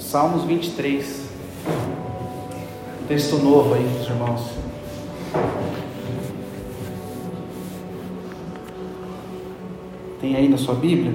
Salmos 23. Texto novo aí, meus irmãos. Tem aí na sua Bíblia?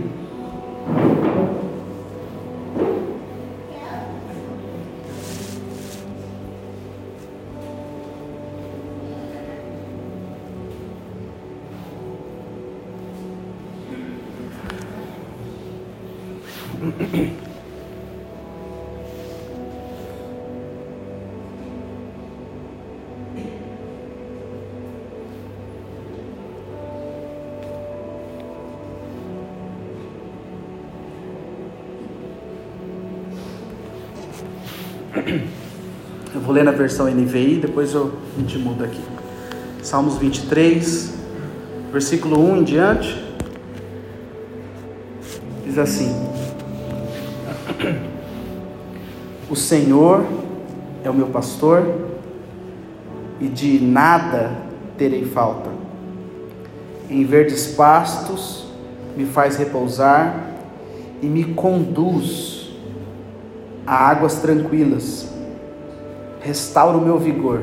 Versão NVI, depois eu, a gente muda aqui. Salmos 23, versículo 1 em diante. Diz assim: O Senhor é o meu pastor e de nada terei falta. Em verdes pastos me faz repousar e me conduz a águas tranquilas. Restaura o meu vigor.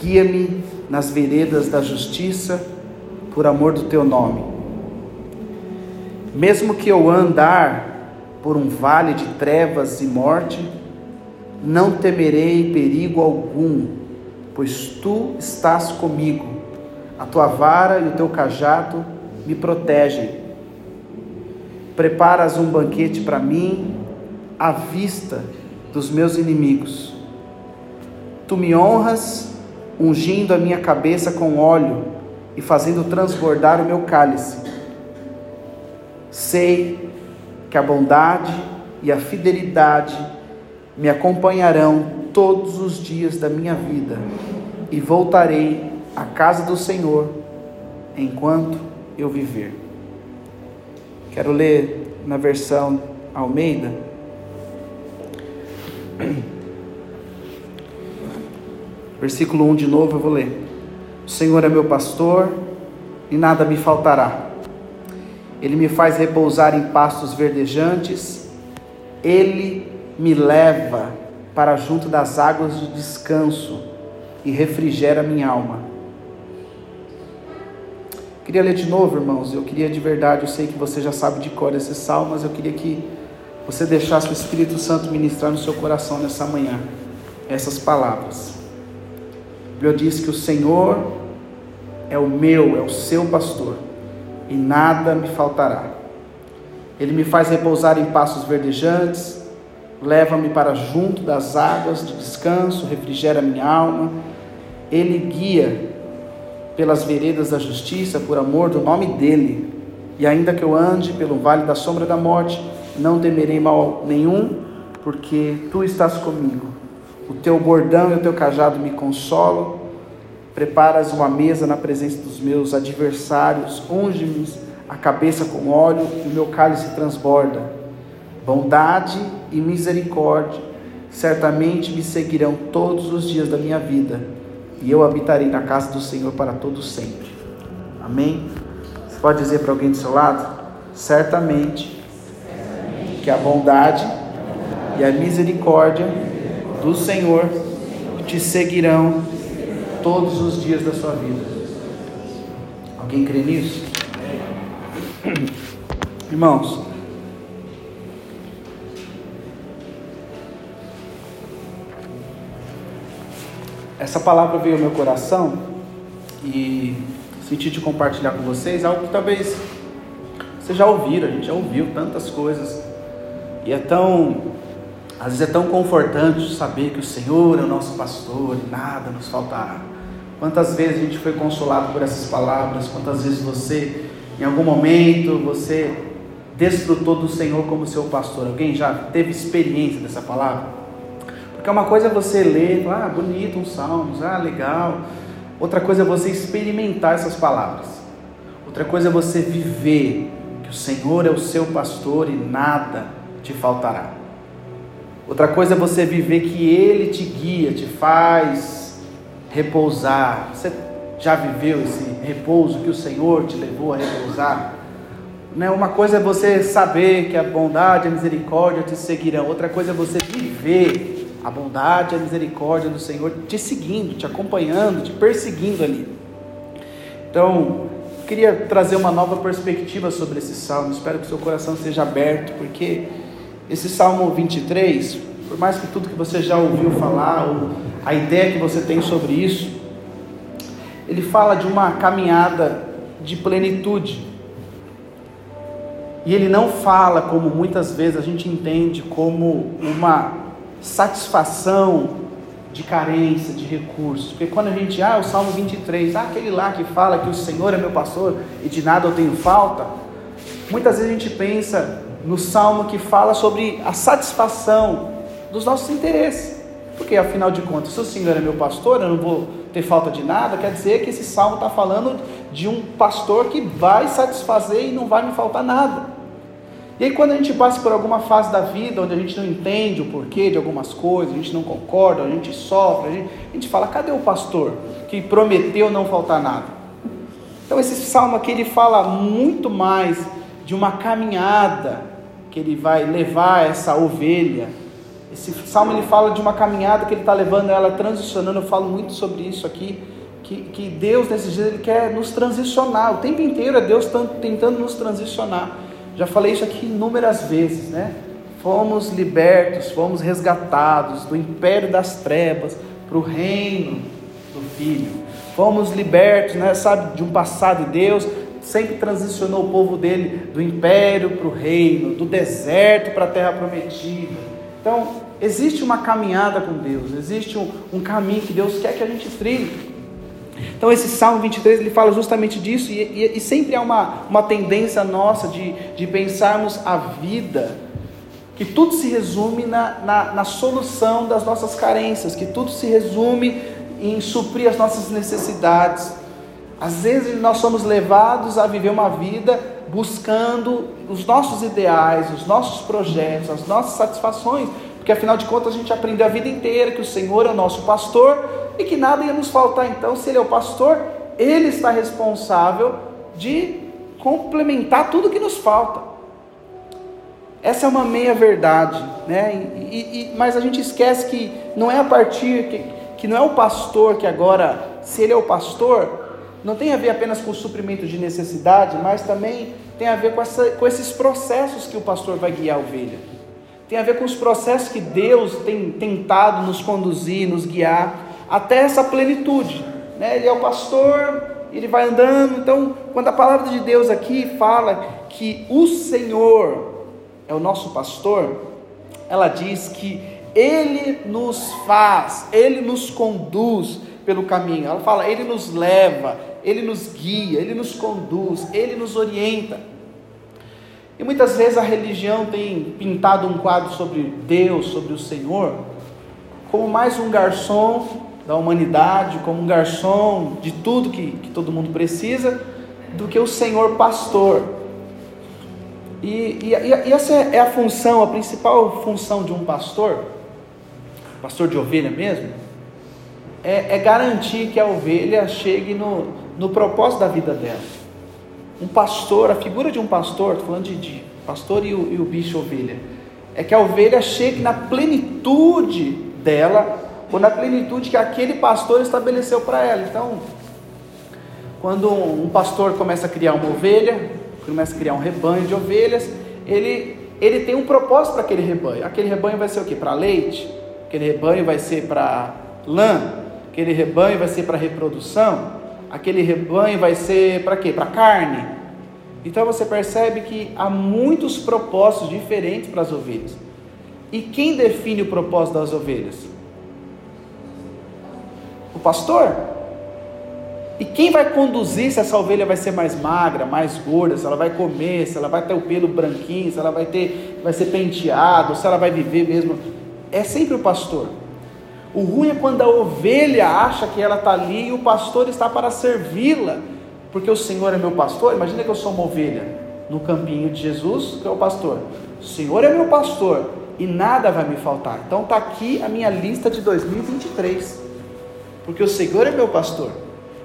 Guia-me nas veredas da justiça, por amor do teu nome. Mesmo que eu andar por um vale de trevas e morte, não temerei perigo algum, pois tu estás comigo. A tua vara e o teu cajado me protegem. Preparas um banquete para mim à vista dos meus inimigos. Tu me honras, ungindo a minha cabeça com óleo e fazendo transbordar o meu cálice. Sei que a bondade e a fidelidade me acompanharão todos os dias da minha vida e voltarei à casa do Senhor enquanto eu viver. Quero ler na versão Almeida Versículo 1 de novo eu vou ler. O Senhor é meu pastor e nada me faltará. Ele me faz repousar em pastos verdejantes. Ele me leva para junto das águas de descanso e refrigera minha alma. Queria ler de novo, irmãos. Eu queria de verdade, eu sei que você já sabe de cor esse salmo, mas eu queria que você deixasse o Espírito Santo ministrar no seu coração nessa manhã essas palavras. Bíblia diz que o Senhor é o meu, é o seu pastor, e nada me faltará. Ele me faz repousar em passos verdejantes, leva-me para junto das águas de descanso, refrigera minha alma. Ele guia pelas veredas da justiça por amor do nome dele. E ainda que eu ande pelo vale da sombra da morte, não temerei mal nenhum, porque tu estás comigo. O teu bordão e o teu cajado me consolam. Preparas uma mesa na presença dos meus adversários, unge-me a cabeça com óleo e o meu cálice transborda. Bondade e misericórdia certamente me seguirão todos os dias da minha vida, e eu habitarei na casa do Senhor para todo sempre. Amém? Você pode dizer para alguém do seu lado? Certamente que a bondade e a misericórdia do Senhor te seguirão todos os dias da sua vida. Alguém crê nisso? Irmãos, essa palavra veio ao meu coração e senti de compartilhar com vocês algo que talvez vocês já ouviram, a gente já ouviu tantas coisas e é tão, às vezes é tão confortante saber que o Senhor é o nosso pastor e nada nos faltará. Quantas vezes a gente foi consolado por essas palavras, quantas vezes você, em algum momento, você desfrutou do Senhor como seu pastor. Alguém já teve experiência dessa palavra? Porque uma coisa é você ler, ah, bonito um salmos, ah, legal. Outra coisa é você experimentar essas palavras. Outra coisa é você viver que o Senhor é o seu pastor e nada te faltará. Outra coisa é você viver que Ele te guia, te faz repousar. Você já viveu esse repouso que o Senhor te levou a repousar? né, uma coisa é você saber que a bondade e a misericórdia te seguirão, outra coisa é você viver a bondade e a misericórdia do Senhor te seguindo, te acompanhando, te perseguindo ali. Então, queria trazer uma nova perspectiva sobre esse salmo. Espero que seu coração seja aberto, porque esse salmo 23, por mais que tudo que você já ouviu falar, ou a ideia que você tem sobre isso, ele fala de uma caminhada de plenitude. E ele não fala, como muitas vezes a gente entende, como uma satisfação de carência, de recursos. Porque quando a gente, ah, o Salmo 23, ah, aquele lá que fala que o Senhor é meu pastor e de nada eu tenho falta, muitas vezes a gente pensa no salmo que fala sobre a satisfação dos nossos interesses. Porque afinal de contas, se o Senhor é meu pastor, eu não vou ter falta de nada, quer dizer que esse salmo está falando de um pastor que vai satisfazer e não vai me faltar nada. E aí, quando a gente passa por alguma fase da vida onde a gente não entende o porquê de algumas coisas, a gente não concorda, a gente sofre, a gente, a gente fala: cadê o pastor que prometeu não faltar nada? Então, esse salmo aqui ele fala muito mais de uma caminhada que ele vai levar essa ovelha. Esse salmo ele fala de uma caminhada que ele está levando ela transicionando. Eu falo muito sobre isso aqui. Que, que Deus nesses dias ele quer nos transicionar. O tempo inteiro é Deus tentando nos transicionar. Já falei isso aqui inúmeras vezes, né? Fomos libertos, fomos resgatados do império das trevas para o reino do Filho. Fomos libertos, né? Sabe, de um passado de Deus sempre transicionou o povo dele do império para o reino, do deserto para a terra prometida. Então, existe uma caminhada com Deus, existe um, um, caminho que Deus quer que a gente trilhe. Então, esse Salmo 23 ele fala justamente disso, e, e, e sempre há uma, uma tendência nossa de, de pensarmos a vida, que tudo se resume na, na, na solução das nossas carências, que tudo se resume em suprir as nossas necessidades. Às vezes nós somos levados a viver uma vida buscando os nossos ideais, os nossos projetos, as nossas satisfações, porque afinal de contas a gente aprendeu a vida inteira que o Senhor é o nosso pastor e que nada ia nos faltar. Então, se Ele é o pastor, Ele está responsável de complementar tudo que nos falta. Essa é uma meia verdade, né? E, e, mas a gente esquece que não é a partir que, que não é o pastor que agora, se ele é o pastor, não tem a ver apenas com o suprimento de necessidade, mas também tem a ver com, essa, com esses processos que o pastor vai guiar a ovelha. Tem a ver com os processos que Deus tem tentado nos conduzir, nos guiar até essa plenitude. Né? Ele é o pastor, ele vai andando. Então, quando a palavra de Deus aqui fala que o Senhor é o nosso pastor, ela diz que ele nos faz, ele nos conduz pelo caminho. Ela fala, ele nos leva, ele nos guia, Ele nos conduz, Ele nos orienta. E muitas vezes a religião tem pintado um quadro sobre Deus, sobre o Senhor, como mais um garçom da humanidade, como um garçom de tudo que, que todo mundo precisa, do que o Senhor pastor. E, e, e, essa é a função, a principal função de um pastor, pastor de ovelha mesmo, é, é garantir que a ovelha chegue no, no propósito da vida dela. Um pastor, a figura de um pastor, estou falando de, de pastor e o, e o bicho ovelha, é que a ovelha chegue na plenitude dela, ou na plenitude que aquele pastor estabeleceu para ela. Então, quando um pastor começa a criar uma ovelha, começa a criar um rebanho de ovelhas, ele, ele tem um propósito para aquele rebanho. Aquele rebanho vai ser o que? Para leite? Aquele rebanho vai ser para lã? Aquele rebanho vai ser para reprodução? aquele rebanho vai ser para quê? Para carne. Então você percebe que há muitos propósitos diferentes para as ovelhas. E quem define o propósito das ovelhas? O pastor. E quem vai conduzir se essa ovelha vai ser mais magra, mais gorda, se ela vai comer, se ela vai ter o pelo branquinho, se ela vai ter, vai ser penteado, se ela vai viver mesmo? É sempre o pastor. O ruim é quando a ovelha acha que ela está ali e o pastor está para servi-la, porque o Senhor é meu pastor. Imagina que eu sou uma ovelha no campinho de Jesus, que é o pastor. O Senhor é meu pastor e nada vai me faltar. Então está aqui a minha lista de 2023, porque o Senhor é meu pastor.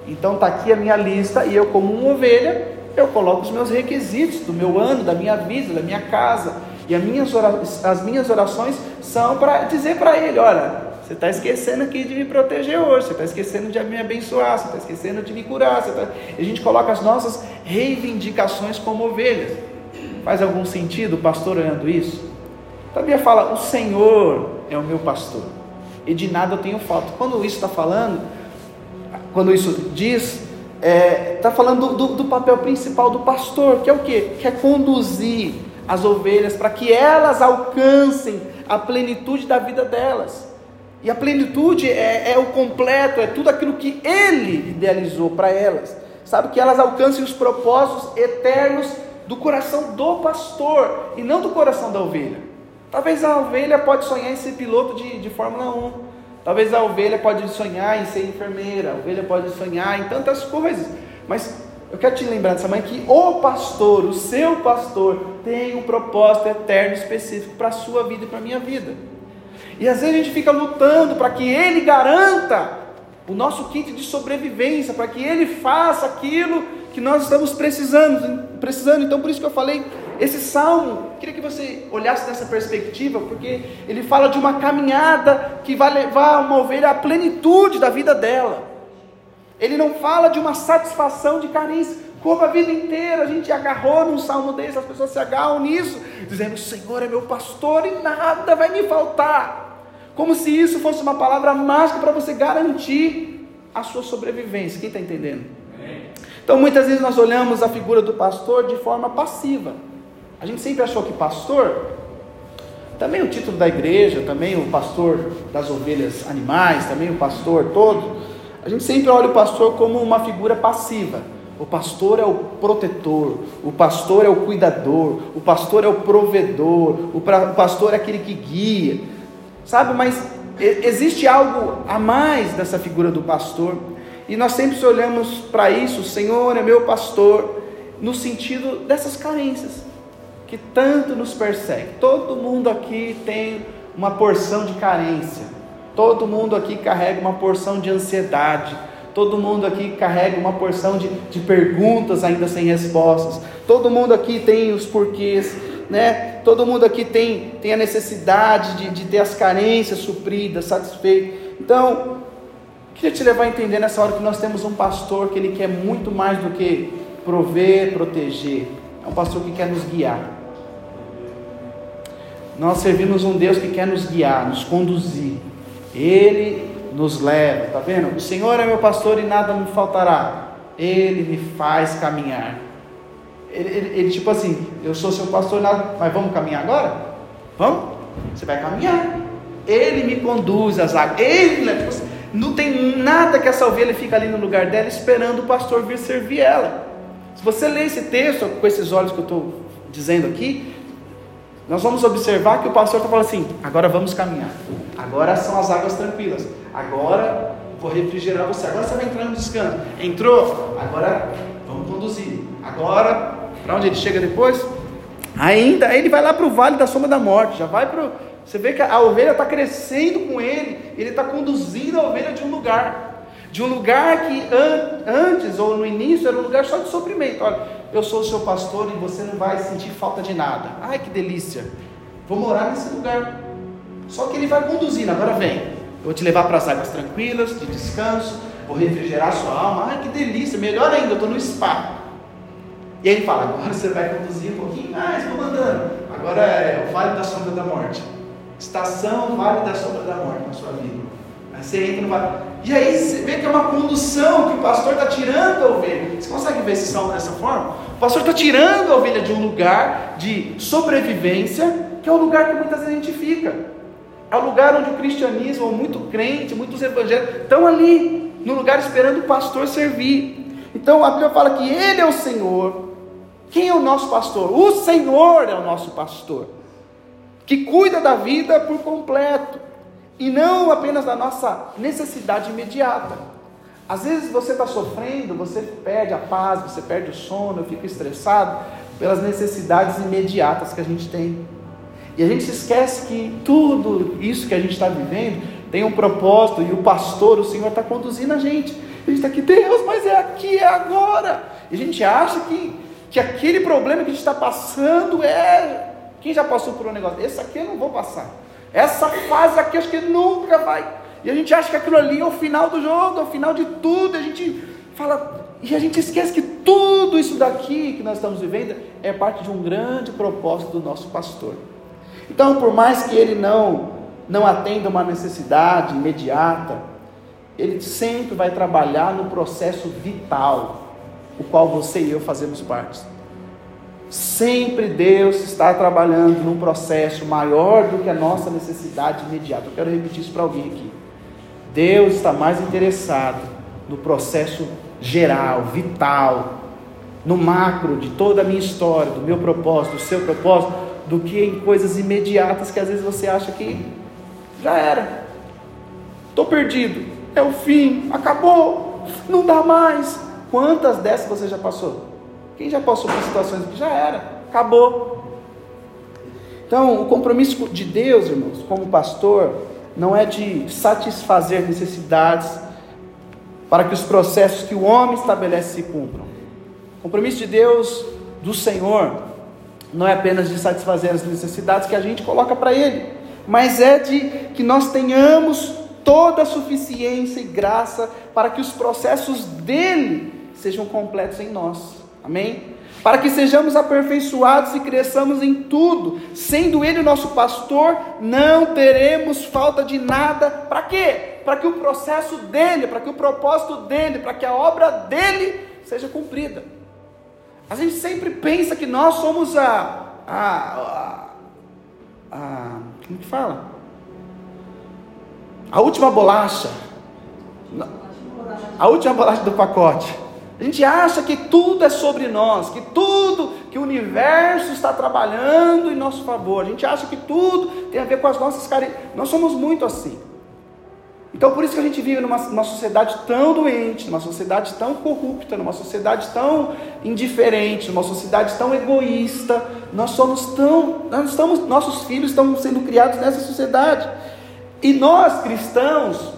Então está aqui a minha lista e eu, como uma ovelha, eu coloco os meus requisitos do meu ano, da minha vida, da minha casa. E as minhas orações, são para dizer para Ele: olha, você está esquecendo aqui de me proteger hoje, você está esquecendo de me abençoar, você está esquecendo de me curar. Tá... A gente coloca as nossas reivindicações como ovelhas. Faz algum sentido o pastor olhando isso? A Bíblia fala: O Senhor é o meu pastor, e de nada eu tenho falta. Quando isso está falando, quando isso diz, está é, tá falando do, do, papel principal do pastor, que é o que? Que é conduzir as ovelhas para que elas alcancem a plenitude da vida delas. E a plenitude é, é o completo, é tudo aquilo que Ele idealizou para elas. Sabe, que elas alcancem os propósitos eternos do coração do pastor e não do coração da ovelha. Talvez a ovelha pode sonhar em ser piloto de, de Fórmula 1. Talvez a ovelha pode sonhar em ser enfermeira. A ovelha pode sonhar em tantas coisas. Mas eu quero te lembrar dessa manhã que o pastor, o seu pastor, tem um propósito eterno específico para a sua vida e para a minha vida. E às vezes a gente fica lutando para que ele garanta o nosso kit de sobrevivência, para que ele faça aquilo que nós estamos precisando, precisando. Então por isso que eu falei, esse salmo, queria que você olhasse nessa perspectiva, porque ele fala de uma caminhada que vai levar uma ovelha à plenitude da vida dela. Ele não fala de uma satisfação de carência. Como a vida inteira a gente agarrou num salmo desse, as pessoas se agarram nisso, dizendo: O Senhor é meu pastor e nada vai me faltar. Como se isso fosse uma palavra mágica para você garantir a sua sobrevivência. Quem está entendendo? Então muitas vezes nós olhamos a figura do pastor de forma passiva. A gente sempre achou que pastor, também o título da igreja, também o pastor das ovelhas animais, também o pastor todo, a gente sempre olha o pastor como uma figura passiva. O pastor é o protetor, o pastor é o cuidador, o pastor é o provedor, o pastor é aquele que guia sabe? Mas existe algo a mais dessa figura do pastor, e nós sempre olhamos para isso, o Senhor é meu pastor, no sentido dessas carências que tanto nos persegue. Todo mundo aqui tem uma porção de carência. Todo mundo aqui carrega uma porção de ansiedade. Todo mundo aqui carrega uma porção de, de perguntas ainda sem respostas. Todo mundo aqui tem os porquês né? Todo mundo aqui tem, tem a necessidade de, de ter as carências supridas, satisfeitas. Então, queria te levar a entender nessa hora que nós temos um pastor que ele quer muito mais do que prover, proteger. É um pastor que quer nos guiar. Nós servimos um Deus que quer nos guiar, nos conduzir. Ele nos leva, tá vendo? O Senhor é meu pastor e nada me faltará. Ele me faz caminhar. Ele, ele, ele, tipo assim, eu sou seu pastor, mas vamos caminhar agora? Vamos? Você vai caminhar. Ele me conduz às águas. Ele, tipo assim, não tem nada que essa ovelha fica ali no lugar dela esperando o pastor vir servir ela. Se você ler esse texto com esses olhos que eu estou dizendo aqui, nós vamos observar que o pastor está falando assim: agora vamos caminhar. Agora são as águas tranquilas. Agora vou refrigerar você. Agora você vai entrar no descanso. Entrou? Agora vamos conduzir. Agora para onde ele chega depois? Ainda, ele vai lá para o vale da sombra da morte, já vai para Você vê que a ovelha está crescendo com ele, ele está conduzindo a ovelha de um lugar, de um lugar que an, antes ou no início era um lugar só de sofrimento. Olha, eu sou o seu pastor e você não vai sentir falta de nada. Ai que delícia! Vou morar nesse lugar. Só que ele vai conduzindo, agora vem. Eu vou te levar para as águas tranquilas, de descanso, vou refrigerar sua alma. Ai que delícia! Melhor ainda, eu estou no spa. E ele fala: agora você vai conduzir um pouquinho mais, vou mandando. Agora é o vale da sombra da morte. Estação Vale da Sombra da Morte na sua vida. Aí você entra no vale. E aí você vê que é uma condução que o pastor está tirando a ovelha. Você consegue ver esse salmo dessa forma? O pastor está tirando a ovelha de um lugar de sobrevivência, que é o lugar que muitas vezes a gente fica. É o lugar onde o cristianismo, muito crente, muitos evangélicos, estão ali, no lugar esperando o pastor servir. Então a Bíblia fala que Ele é o Senhor, quem é o nosso pastor? O Senhor é o nosso pastor, que cuida da vida por completo e não apenas da nossa necessidade imediata. Às vezes você está sofrendo, você perde a paz, você perde o sono, fica estressado pelas necessidades imediatas que a gente tem. E a gente se esquece que tudo isso que a gente está vivendo tem um propósito e o pastor, o Senhor, está conduzindo a gente. A gente está aqui, Deus, mas é aqui, é agora. E a gente acha que que aquele problema que a gente está passando é. Quem já passou por um negócio? Esse aqui eu não vou passar. Essa fase aqui acho que nunca vai. E a gente acha que aquilo ali é o final do jogo, é o final de tudo. A gente fala, e a gente esquece que tudo isso daqui que nós estamos vivendo é parte de um grande propósito do nosso pastor. Então, por mais que ele não não atenda uma necessidade imediata, ele sempre vai trabalhar no processo vital, o qual você e eu fazemos parte. Sempre Deus está trabalhando num processo maior do que a nossa necessidade imediata. Eu quero repetir isso para alguém aqui. Deus está mais interessado no processo geral, vital, no macro de toda a minha história, do meu propósito, do seu propósito, do que em coisas imediatas que às vezes você acha que já era, estou perdido, é o fim, acabou, não dá mais. Quantas dessas você já passou? Quem já passou por situações que já era, acabou. Então, o compromisso de Deus, irmãos, como pastor, não é de satisfazer necessidades para que os processos que o homem estabelece se cumpram. O compromisso de Deus, do Senhor, não é apenas de satisfazer as necessidades que a gente coloca para Ele, mas é de que nós tenhamos toda a suficiência e graça para que os processos dele sejam completos em nós. Amém? Para que sejamos aperfeiçoados e cresçamos em tudo, sendo Ele o nosso pastor, não teremos falta de nada. Para quê? para que o processo dele, para que o propósito dele, para que a obra dele seja cumprida. A gente sempre pensa que nós somos a. a, a, a como que fala? A última bolacha. A última bolacha do pacote. A gente acha que tudo é sobre nós, que tudo, que o universo está trabalhando em nosso favor. A gente acha que tudo tem a ver com as nossas carências. Nós somos muito assim. Então, por isso que a gente vive numa, numa, sociedade tão doente, numa sociedade tão corrupta, numa sociedade tão indiferente, numa sociedade tão egoísta. Nós somos tão, nós estamos, nossos filhos estão sendo criados nessa sociedade. E nós cristãos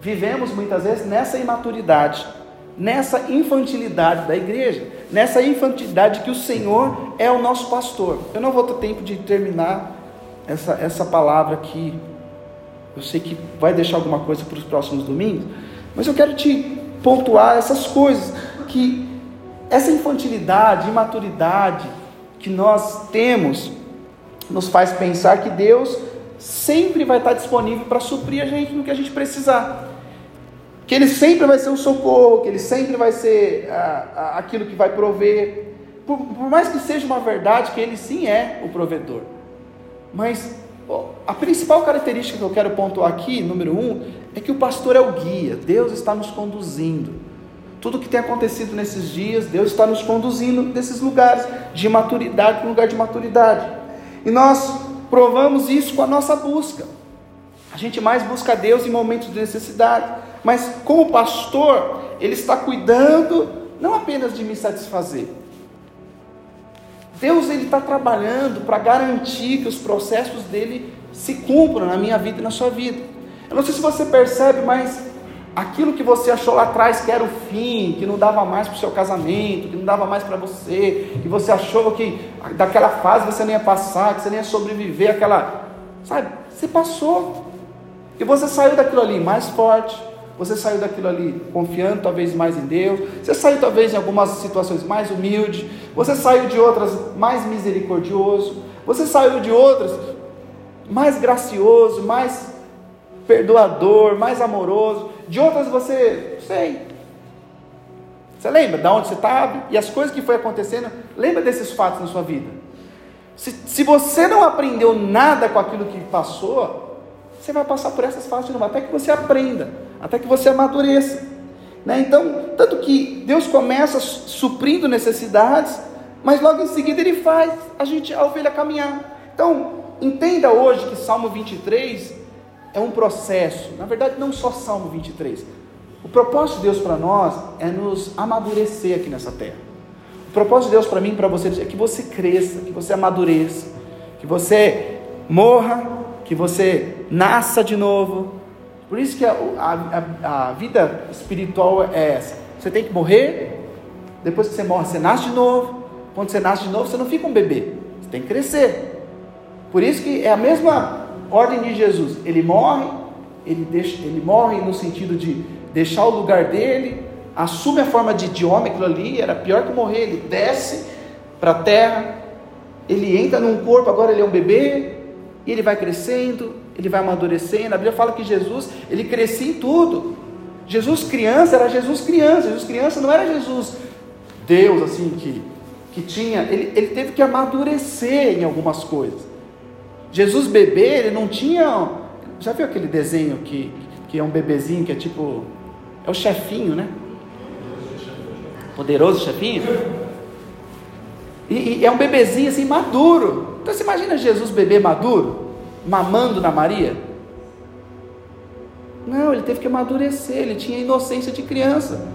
vivemos muitas vezes nessa imaturidade, nessa infantilidade da igreja, nessa infantilidade que o Senhor é o nosso pastor. Eu não vou ter tempo de terminar essa, essa palavra aqui eu sei que vai deixar alguma coisa para os próximos domingos, mas eu quero te pontuar essas coisas que essa infantilidade, imaturidade que nós temos nos faz pensar que Deus sempre vai estar disponível para suprir a gente no que a gente precisar. Que Ele sempre vai ser o socorro, que Ele sempre vai ser ah, aquilo que vai prover. Por, por mais que seja uma verdade que Ele sim é o provedor. Mas a principal característica que eu quero pontuar aqui, número um, é que o pastor é o guia, Deus está nos conduzindo. Tudo que tem acontecido nesses dias, Deus está nos conduzindo nesses lugares de maturidade para um lugar de maturidade. E nós provamos isso com a nossa busca. A gente mais busca Deus em momentos de necessidade, mas como pastor, Ele está cuidando não apenas de me satisfazer, Deus ele está trabalhando para garantir que os processos dele se cumpram na minha vida e na sua vida. Eu não sei se você percebe, mas aquilo que você achou lá atrás que era o fim, que não dava mais para o seu casamento, que não dava mais para você, que você achou que daquela fase você não ia passar, que você nem ia sobreviver, aquela, sabe? Você passou e você saiu daquilo ali mais forte, você saiu daquilo ali confiando talvez mais em Deus. Você saiu talvez em algumas situações mais humilde. Você saiu de outras mais misericordioso. Você saiu de outras mais gracioso, mais perdoador, mais amoroso. De outras você, sei. Você lembra de onde você estava e as coisas que foi acontecendo? Lembra desses fatos na sua vida? Se, se você não aprendeu nada com aquilo que passou, você vai passar por essas fases de novo, até que você aprenda até que você amadureça. Né? Então, tanto que Deus começa suprindo necessidades, mas logo em seguida Ele faz a gente, a ovelha caminhar. Então, entenda hoje que Salmo 23 é um processo, na verdade, não só Salmo 23. O propósito de Deus para nós é nos amadurecer aqui nessa terra. O propósito de Deus para mim e para você é que você cresça, que você amadureça, que você morra, que você nasça de novo, por isso que a, a, a vida espiritual é essa. Você tem que morrer depois que você morre, você nasce de novo. Quando você nasce de novo, você não fica um bebê, você tem que crescer. Por isso que é a mesma ordem de Jesus. Ele morre, ele, deixa, ele morre no sentido de deixar o lugar dele, assume a forma de, de homem, aquilo ali era pior que morrer. Ele desce para a terra, ele entra num corpo, agora ele é um bebê, e ele vai crescendo, ele vai amadurecendo. A Bíblia fala que Jesus, ele crescia em tudo. Jesus criança era Jesus criança, Jesus criança não era Jesus Deus assim que, que tinha, ele, ele teve que amadurecer em algumas coisas. Jesus bebê, ele não tinha. Já viu aquele desenho que, que é um bebezinho que é tipo. É o chefinho, né? Poderoso chefinho? E, e, é um bebezinho assim maduro. Então você imagina Jesus bebê maduro, mamando na Maria? Não, ele teve que amadurecer, ele tinha inocência de criança.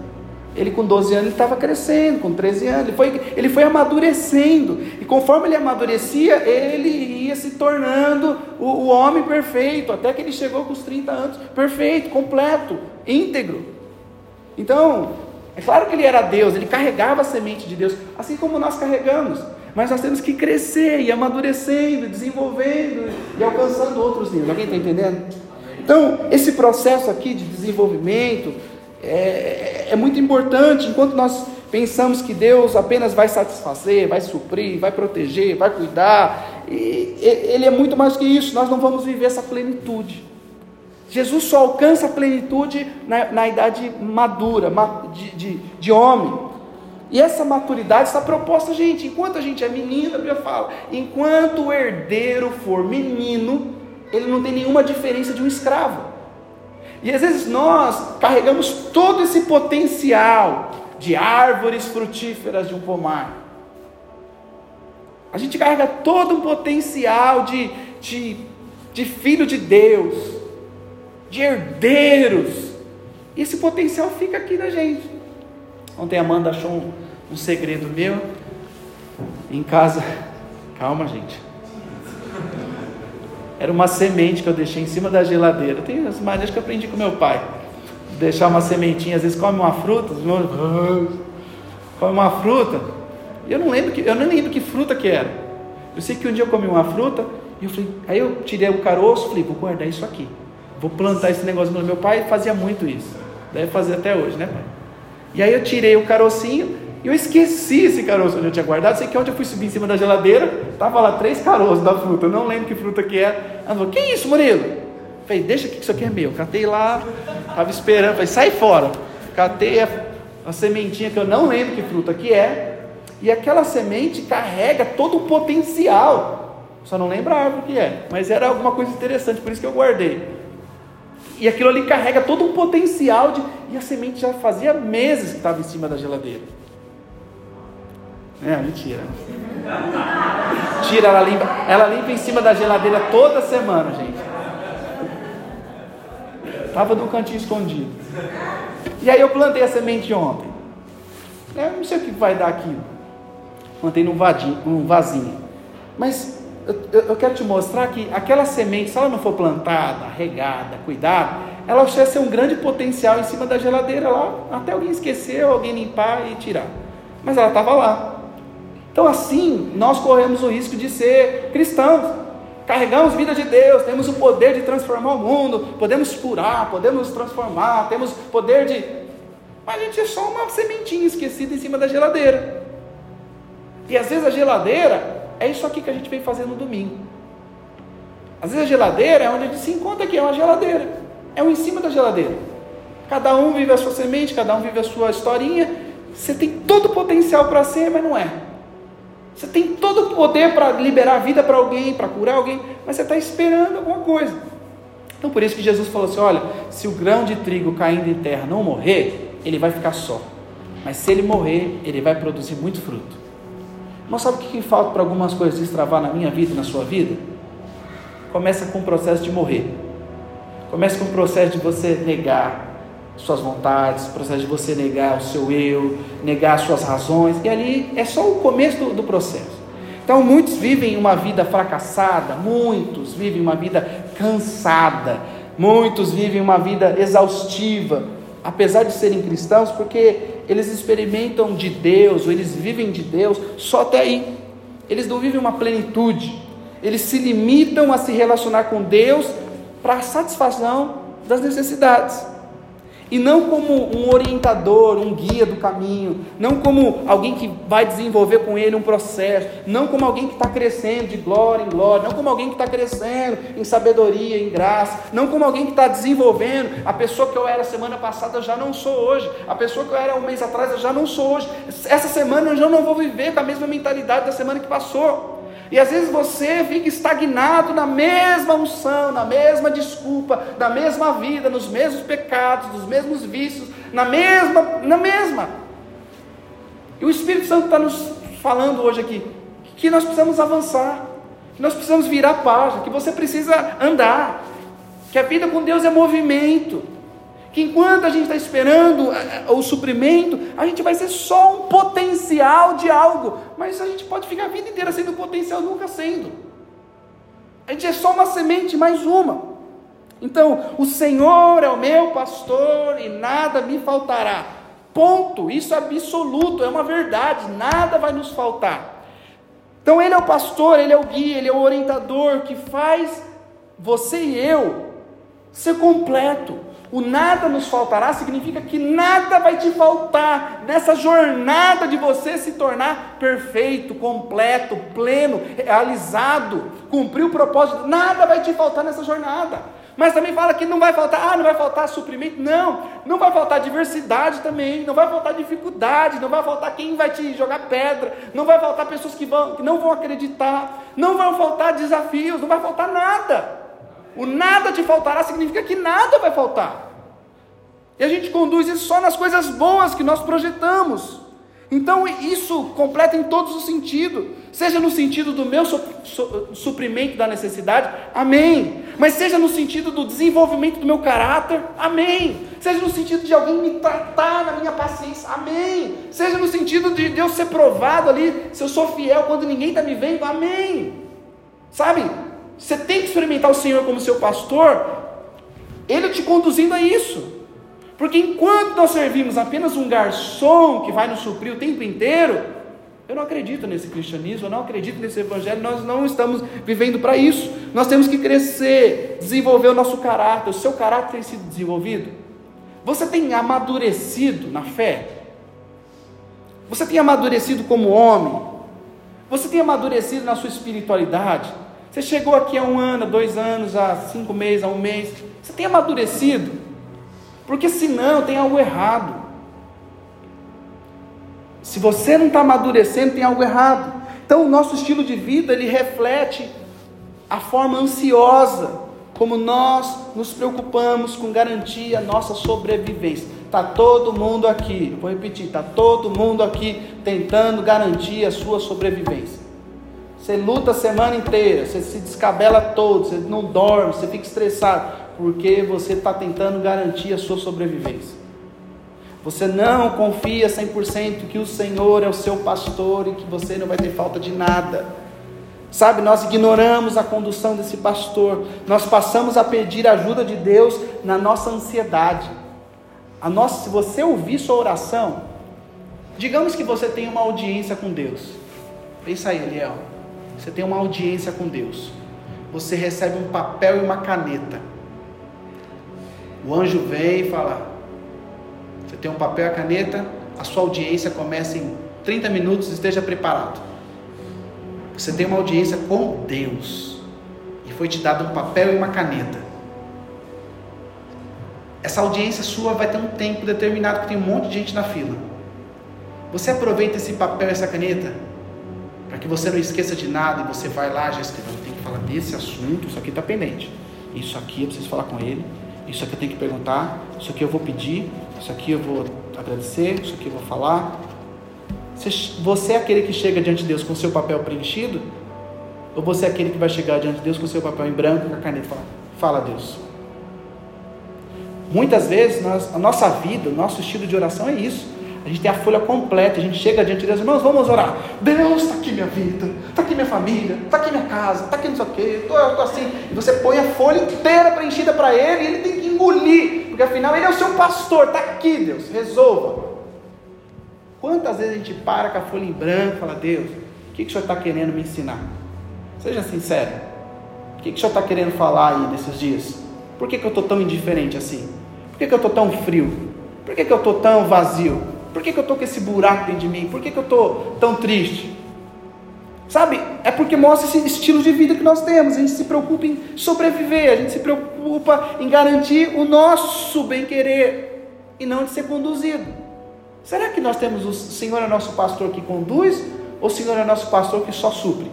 Ele com 12 anos estava crescendo, com 13 anos, ele foi, ele foi amadurecendo. E conforme ele amadurecia, ele ia se tornando o, o homem perfeito, até que ele chegou com os 30 anos, perfeito, completo, íntegro. Então, é claro que ele era Deus, ele carregava a semente de Deus, assim como nós carregamos. Mas nós temos que crescer e amadurecendo, desenvolvendo e alcançando outros níveis. Alguém está entendendo? Então, esse processo aqui de desenvolvimento, é, é muito importante enquanto nós pensamos que Deus apenas vai satisfazer, vai suprir, vai proteger, vai cuidar. E ele é muito mais que isso, nós não vamos viver essa plenitude. Jesus só alcança a plenitude na, na idade madura, de, de, de, homem. E essa maturidade está proposta, gente. Enquanto a gente é menino, a Bíblia fala: enquanto o herdeiro for menino, ele não tem nenhuma diferença de um escravo. E às vezes nós carregamos todo esse potencial de árvores frutíferas de um pomar. A gente carrega todo um potencial de, de, de filho de Deus, de herdeiros. E esse potencial fica aqui na gente. Ontem a Amanda achou um, um segredo meu em casa. Calma, gente. Era uma semente que eu deixei em cima da geladeira. Tem as maneiras que eu aprendi com meu pai. Deixar uma sementinha, às vezes come uma fruta, come uma fruta. Eu não lembro que, eu não lembro que fruta que era. Eu sei que um dia eu comi uma fruta e eu falei, aí eu tirei o caroço, falei, vou guardar isso aqui. Vou plantar esse negócio no meu pai fazia muito isso. Deve fazer até hoje, né, pai? E aí eu tirei o carocinho e eu esqueci esse caroço onde eu tinha guardado. Sei que ontem eu fui subir em cima da geladeira, tava lá três caroços da fruta. Eu não lembro que fruta que era. Ela falou: Que isso, Murilo? Falei: Deixa aqui que isso aqui é meu. Catei lá, tava esperando. Falei: Sai fora. Catei a sementinha que eu não lembro que fruta que é. E aquela semente carrega todo o potencial. Só não lembro a árvore que é. Mas era alguma coisa interessante, por isso que eu guardei. E aquilo ali carrega todo um potencial de. E a semente já fazia meses que estava em cima da geladeira. É, mentira. Tira, ela limpa, ela limpa em cima da geladeira toda semana, gente. Tava no cantinho escondido. E aí eu plantei a semente ontem. Eu não sei o que vai dar aquilo. Plantei num, vadinho, num vasinho. Mas eu, eu, quero te mostrar que aquela semente, se ela não for plantada, regada, cuidada, ela ser um grande potencial em cima da geladeira lá, até alguém esquecer, alguém limpar e tirar. Mas ela estava lá. Então, assim, nós corremos o risco de ser cristãos. Carregamos vida de Deus, temos o poder de transformar o mundo, podemos curar, podemos transformar, temos poder de. Mas a gente é só uma sementinha esquecida em cima da geladeira. E às vezes a geladeira é isso aqui que a gente vem fazer no domingo. Às vezes a geladeira é onde a gente se encontra aqui, é uma geladeira. É um em cima da geladeira. Cada um vive a sua semente, cada um vive a sua historinha. Você tem todo o potencial para ser, mas não é. Você tem todo o poder para liberar a vida para alguém, para curar alguém, mas você está esperando alguma coisa. Então por isso que Jesus falou assim: olha, se o grão de trigo caindo em terra não morrer, ele vai ficar só. Mas se ele morrer, ele vai produzir muito fruto. Mas sabe o que, falta para algumas coisas destravar na minha vida e na sua vida? Começa com o processo de morrer. Começa com o processo de você negar, suas vontades, o processo de você negar o seu eu, negar as suas razões, e ali é só o começo do, do processo. Então, muitos vivem uma vida fracassada, muitos vivem uma vida cansada, muitos vivem uma vida exaustiva, apesar de serem cristãos, porque eles experimentam de Deus, ou eles vivem de Deus só até aí. Eles não vivem uma plenitude. Eles se limitam a se relacionar com Deus para a satisfação das necessidades e não como um orientador, um guia do caminho, não como alguém que vai desenvolver com ele um processo, não como alguém que está crescendo de glória em glória, não como alguém que está crescendo em sabedoria, em graça, não como alguém que está desenvolvendo. A pessoa que eu era semana passada eu já não sou hoje, a pessoa que eu era um mês atrás eu já não sou hoje. Essa semana eu já não vou viver com a mesma mentalidade da semana que passou. E às vezes você fica estagnado na mesma unção, na mesma desculpa, na mesma vida, nos mesmos pecados, nos mesmos vícios, na mesma, na mesma. E o Espírito Santo está nos falando hoje aqui que nós precisamos avançar, que nós precisamos virar página, que você precisa andar, que a vida com Deus é movimento que enquanto a gente está esperando eh, eh, o suprimento, a gente vai ser só um potencial de algo, mas a gente pode ficar a vida inteira sendo potencial, nunca sendo. A gente é só uma semente, mais uma. Então, o Senhor é o meu pastor e nada me faltará. Ponto. Isso é absoluto, é uma verdade, nada vai nos faltar. Então, Ele é o pastor, Ele é o guia, Ele é o orientador que faz você e eu ser completo. O nada nos faltará significa que nada vai te faltar nessa jornada de você se tornar perfeito, completo, pleno, realizado, cumprir o propósito. Nada vai te faltar nessa jornada. Mas também fala que não vai faltar, ah, não vai faltar suprimento. Não, não vai faltar diversidade também, não vai faltar dificuldade, não vai faltar quem vai te jogar pedra, não vai faltar pessoas que, vão, que não vão acreditar, não vão faltar desafios, não vai faltar nada. O nada te faltará significa que nada vai faltar. E a gente conduz isso só nas coisas boas que nós projetamos. Então isso completa em todos os sentidos, seja no sentido do meu su su suprimento da necessidade, amém. Mas seja no sentido do desenvolvimento do meu caráter, amém. Seja no sentido de alguém me tratar na minha paciência, amém. Seja no sentido de Deus ser provado ali, se eu sou fiel quando ninguém está me vendo, amém. Sabe? Você tem que experimentar o Senhor como seu pastor, Ele te conduzindo a isso. Porque enquanto nós servimos apenas um garçom que vai nos suprir o tempo inteiro, eu não acredito nesse cristianismo, eu não acredito nesse evangelho, nós não estamos vivendo para isso. Nós temos que crescer, desenvolver o nosso caráter. O seu caráter tem sido desenvolvido? Você tem amadurecido na fé? Você tem amadurecido como homem? Você tem amadurecido na sua espiritualidade? Você chegou aqui há um ano, dois anos, há cinco meses, há um mês. Você tem amadurecido? Porque senão tem algo errado. Se você não está amadurecendo, tem algo errado. Então o nosso estilo de vida ele reflete a forma ansiosa como nós nos preocupamos com garantir a nossa sobrevivência. Está todo mundo aqui, vou repetir, está todo mundo aqui tentando garantir a sua sobrevivência. Você luta a semana inteira, você se descabela todo, você não dorme, você fica estressado, porque você está tentando garantir a sua sobrevivência. Você não confia 100% que o Senhor é o seu pastor e que você não vai ter falta de nada. Sabe, nós ignoramos a condução desse pastor, nós passamos a pedir ajuda de Deus na nossa ansiedade. A nossa, se você ouvir sua oração, digamos que você tem uma audiência com Deus. Pensa aí, Eliel. Você tem uma audiência com Deus. Você recebe um papel e uma caneta. O anjo vem e fala: Você tem um papel e a caneta, a sua audiência começa em 30 minutos, esteja preparado. Você tem uma audiência com Deus. E foi te dado um papel e uma caneta. Essa audiência sua vai ter um tempo determinado, que tem um monte de gente na fila. Você aproveita esse papel e essa caneta que você não esqueça de nada e você vai lá, já escreveu, tem que falar desse assunto, isso aqui está pendente. Isso aqui eu preciso falar com ele, isso aqui eu tenho que perguntar, isso aqui eu vou pedir, isso aqui eu vou agradecer, isso aqui eu vou falar. Você é aquele que chega diante de Deus com seu papel preenchido? Ou você é aquele que vai chegar diante de Deus com seu papel em branco, com a caneta e falar, fala Deus. Muitas vezes nós, a nossa vida, o nosso estilo de oração é isso. A gente tem a folha completa, a gente chega diante de Deus, irmãos, vamos orar. Deus, está aqui minha vida, está aqui minha família, está aqui minha casa, está aqui não sei o quê, eu estou assim. E você põe a folha inteira preenchida para Ele e Ele tem que engolir, porque afinal Ele é o seu pastor, está aqui, Deus, resolva. Quantas vezes a gente para com a folha em branco e fala, Deus, o que, que o Senhor está querendo me ensinar? Seja sincero. O que, que o Senhor está querendo falar aí nesses dias? Por que, que eu estou tão indiferente assim? Por que, que eu estou tão frio? Por que, que eu estou tão vazio? Por que, que eu estou com esse buraco dentro de mim? Por que, que eu estou tão triste? Sabe? É porque mostra esse estilo de vida que nós temos. A gente se preocupa em sobreviver, a gente se preocupa em garantir o nosso bem-querer e não de ser conduzido. Será que nós temos o Senhor é nosso pastor que conduz ou o Senhor é nosso pastor que só supre?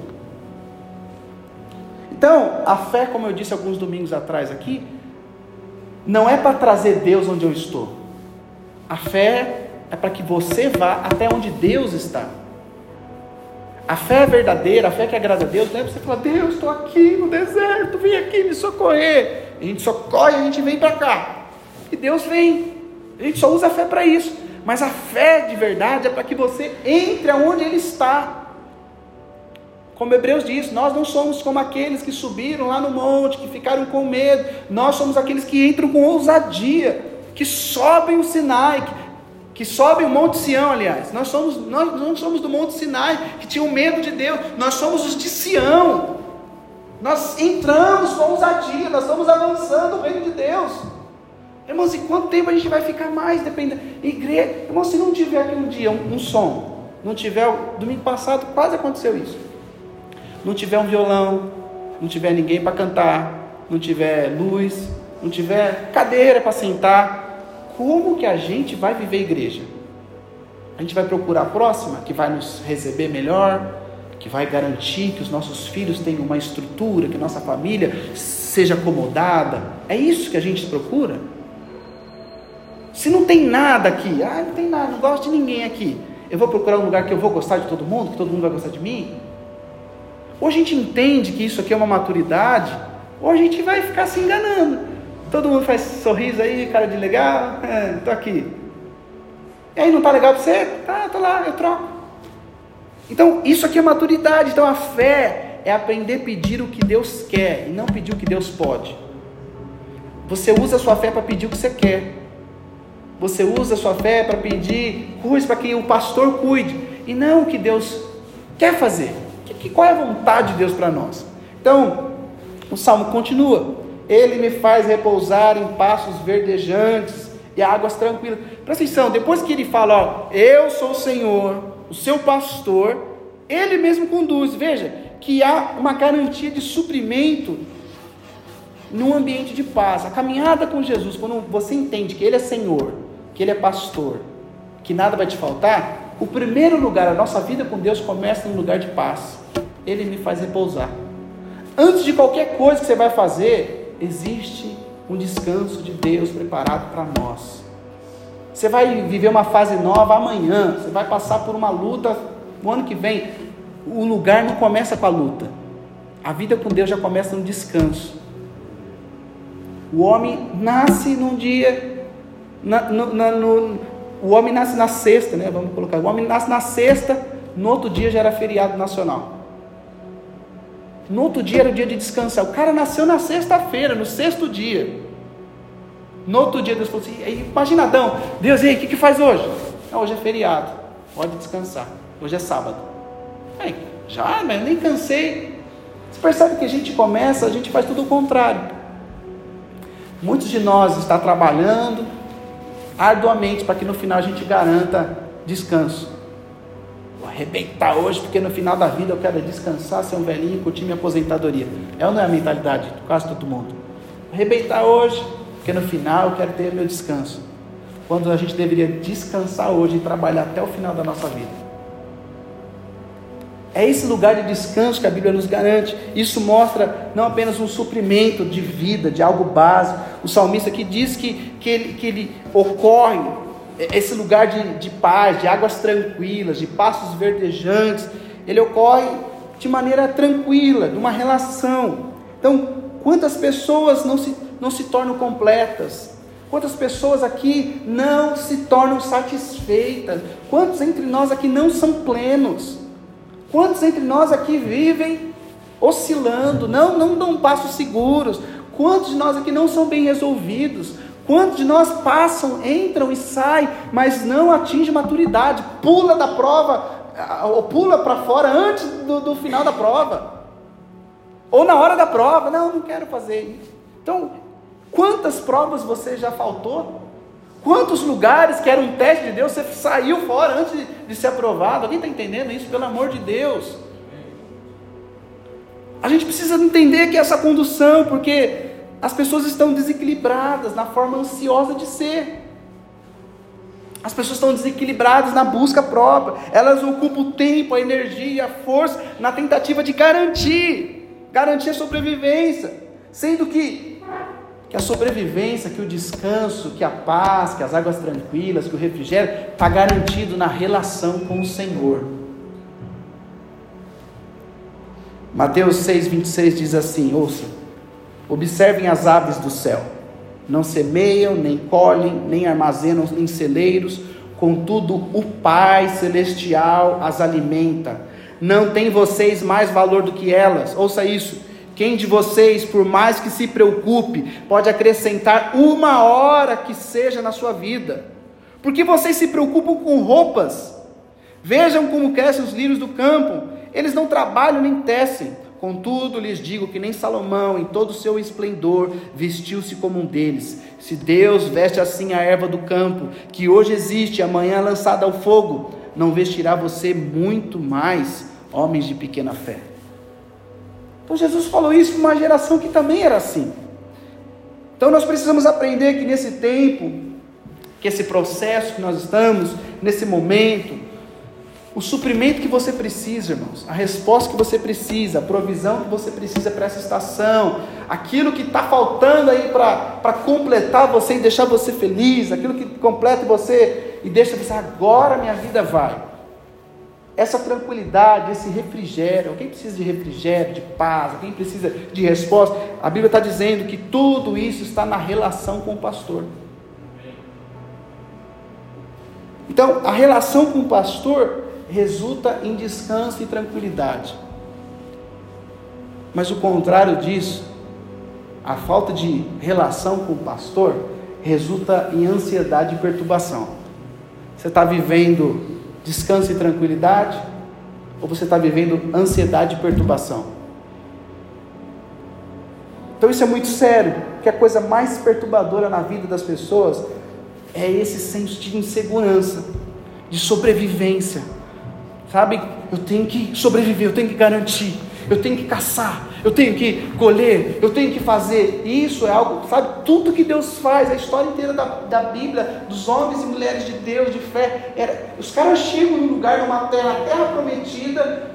Então, a fé, como eu disse alguns domingos atrás aqui, não é para trazer Deus onde eu estou. A fé é para que você vá até onde Deus está. A fé verdadeira, a fé que agrada a Deus, não é você falar, Deus, estou aqui no deserto, vem aqui me socorrer. A gente socorre, a gente vem para cá. E Deus vem. A gente só usa a fé para isso. Mas a fé de verdade é para que você entre aonde Ele está. Como Hebreus diz, nós não somos como aqueles que subiram lá no monte, que ficaram com medo. Nós somos aqueles que entram com ousadia, que sobem o Sinai, que sobe o Monte Sião, aliás. Nós, somos, nós não somos do Monte Sinai, que tinham medo de Deus. Nós somos os de Sião. Nós entramos com ousadia, nós estamos avançando o reino de Deus. Irmãos, e quanto tempo a gente vai ficar mais dependendo? Igreja, irmão, se não tiver aqui um dia um, um som, não tiver, domingo passado quase aconteceu isso. Não tiver um violão, não tiver ninguém para cantar, não tiver luz, não tiver cadeira para sentar, como que a gente vai viver igreja? A gente vai procurar a próxima que vai nos receber melhor, que vai garantir que os nossos filhos tenham uma estrutura, que nossa família seja acomodada. É isso que a gente procura? Se não tem nada aqui, ah, não tem nada, não gosto de ninguém aqui. Eu vou procurar um lugar que eu vou gostar de todo mundo, que todo mundo vai gostar de mim? Ou a gente entende que isso aqui é uma maturidade, ou a gente vai ficar se enganando. Todo mundo faz sorriso aí, cara de legal, é, tô aqui. E aí não tá legal para você? Tá, tô lá, eu troco. Então, isso aqui é maturidade. Então, a fé é aprender a pedir o que Deus quer e não pedir o que Deus pode. Você usa a sua fé para pedir o que você quer. Você usa a sua fé para pedir coisas para que o pastor cuide e não o que Deus quer fazer. qual é a vontade de Deus para nós? Então, o salmo continua. Ele me faz repousar em passos verdejantes e águas tranquilas. Presta atenção, depois que ele fala, ó, eu sou o Senhor, o seu pastor, ele mesmo conduz. Veja que há uma garantia de suprimento num ambiente de paz. A caminhada com Jesus, quando você entende que Ele é Senhor, que Ele é pastor, que nada vai te faltar, o primeiro lugar, a nossa vida com Deus começa num lugar de paz. Ele me faz repousar. Antes de qualquer coisa que você vai fazer, existe um descanso de Deus preparado para nós. Você vai viver uma fase nova amanhã, você vai passar por uma luta no ano que vem. O lugar não começa com a luta. A vida com Deus já começa no descanso. O homem nasce num dia, na, no, na, no, o homem nasce na sexta, né? Vamos colocar. O homem nasce na sexta, no outro dia já era feriado nacional. No outro dia era o dia de descansar. O cara nasceu na sexta-feira, no sexto dia. No outro dia Deus falou assim: imagina Adão, Deus, e aí, o que, que faz hoje? Ah, hoje é feriado, pode descansar. Hoje é sábado. Aí, já, mas nem cansei. Você percebe que a gente começa, a gente faz tudo o contrário. Muitos de nós estão trabalhando arduamente para que no final a gente garanta descanso arrebentar hoje, porque no final da vida eu quero descansar, ser um velhinho, curtir minha aposentadoria. É ou não é a mentalidade de quase todo mundo? Arrebentar hoje, porque no final eu quero ter meu descanso. Quando a gente deveria descansar hoje e trabalhar até o final da nossa vida. É esse lugar de descanso que a Bíblia nos garante. Isso mostra não apenas um suprimento de vida, de algo básico. O salmista aqui diz que, que, ele, que ele ocorre esse lugar de, de paz, de águas tranquilas, de passos verdejantes, ele ocorre de maneira tranquila, de uma relação. Então, quantas pessoas não se, não se tornam completas? Quantas pessoas aqui não se tornam satisfeitas? Quantos entre nós aqui não são plenos? Quantos entre nós aqui vivem oscilando, não, não dão passos seguros? Quantos de nós aqui não são bem resolvidos? Quantos de nós passam, entram e saem, mas não atingem maturidade, pula da prova, ou pula para fora antes do, do final da prova, ou na hora da prova, não, não quero fazer isso. Então, quantas provas você já faltou? Quantos lugares que era um teste de Deus, você saiu fora antes de, de ser aprovado? Alguém está entendendo isso? Pelo amor de Deus. A gente precisa entender que essa condução, porque as pessoas estão desequilibradas na forma ansiosa de ser. As pessoas estão desequilibradas na busca própria. Elas ocupam o tempo, a energia, a força na tentativa de garantir, garantir a sobrevivência, sendo que que a sobrevivência, que o descanso, que a paz, que as águas tranquilas, que o refrigério está garantido na relação com o Senhor. Mateus 6,26 diz assim: ouça, observem as aves do céu, não semeiam, nem colhem, nem armazenam em celeiros, contudo o Pai Celestial as alimenta. Não tem vocês mais valor do que elas, ouça isso. Quem de vocês, por mais que se preocupe, pode acrescentar uma hora que seja na sua vida? Porque vocês se preocupam com roupas. Vejam como crescem os lírios do campo eles não trabalham nem tecem. Contudo, lhes digo que nem Salomão, em todo o seu esplendor, vestiu-se como um deles. Se Deus veste assim a erva do campo, que hoje existe, amanhã lançada ao fogo, não vestirá você muito mais, homens de pequena fé. Então Jesus falou isso para uma geração que também era assim. Então nós precisamos aprender que nesse tempo, que esse processo que nós estamos, nesse momento, o suprimento que você precisa, irmãos, a resposta que você precisa, a provisão que você precisa para essa estação, aquilo que está faltando aí para completar você e deixar você feliz, aquilo que completa você e deixa você, agora minha vida vai. Essa tranquilidade, esse refrigério, quem precisa de refrigério, de paz, quem precisa de resposta, a Bíblia está dizendo que tudo isso está na relação com o pastor. Então, a relação com o pastor resulta em descanso e tranquilidade. Mas o contrário disso, a falta de relação com o pastor, resulta em ansiedade e perturbação. Você está vivendo descanso e tranquilidade? Ou você está vivendo ansiedade e perturbação? Então isso é muito sério, porque a coisa mais perturbadora na vida das pessoas é esse senso de insegurança, de sobrevivência Sabe? Eu tenho que sobreviver, eu tenho que garantir, eu tenho que caçar, eu tenho que colher, eu tenho que fazer. Isso é algo, sabe? Tudo que Deus faz, a história inteira da, da Bíblia, dos homens e mulheres de Deus, de fé, era, os caras chegam num lugar, numa terra, terra prometida,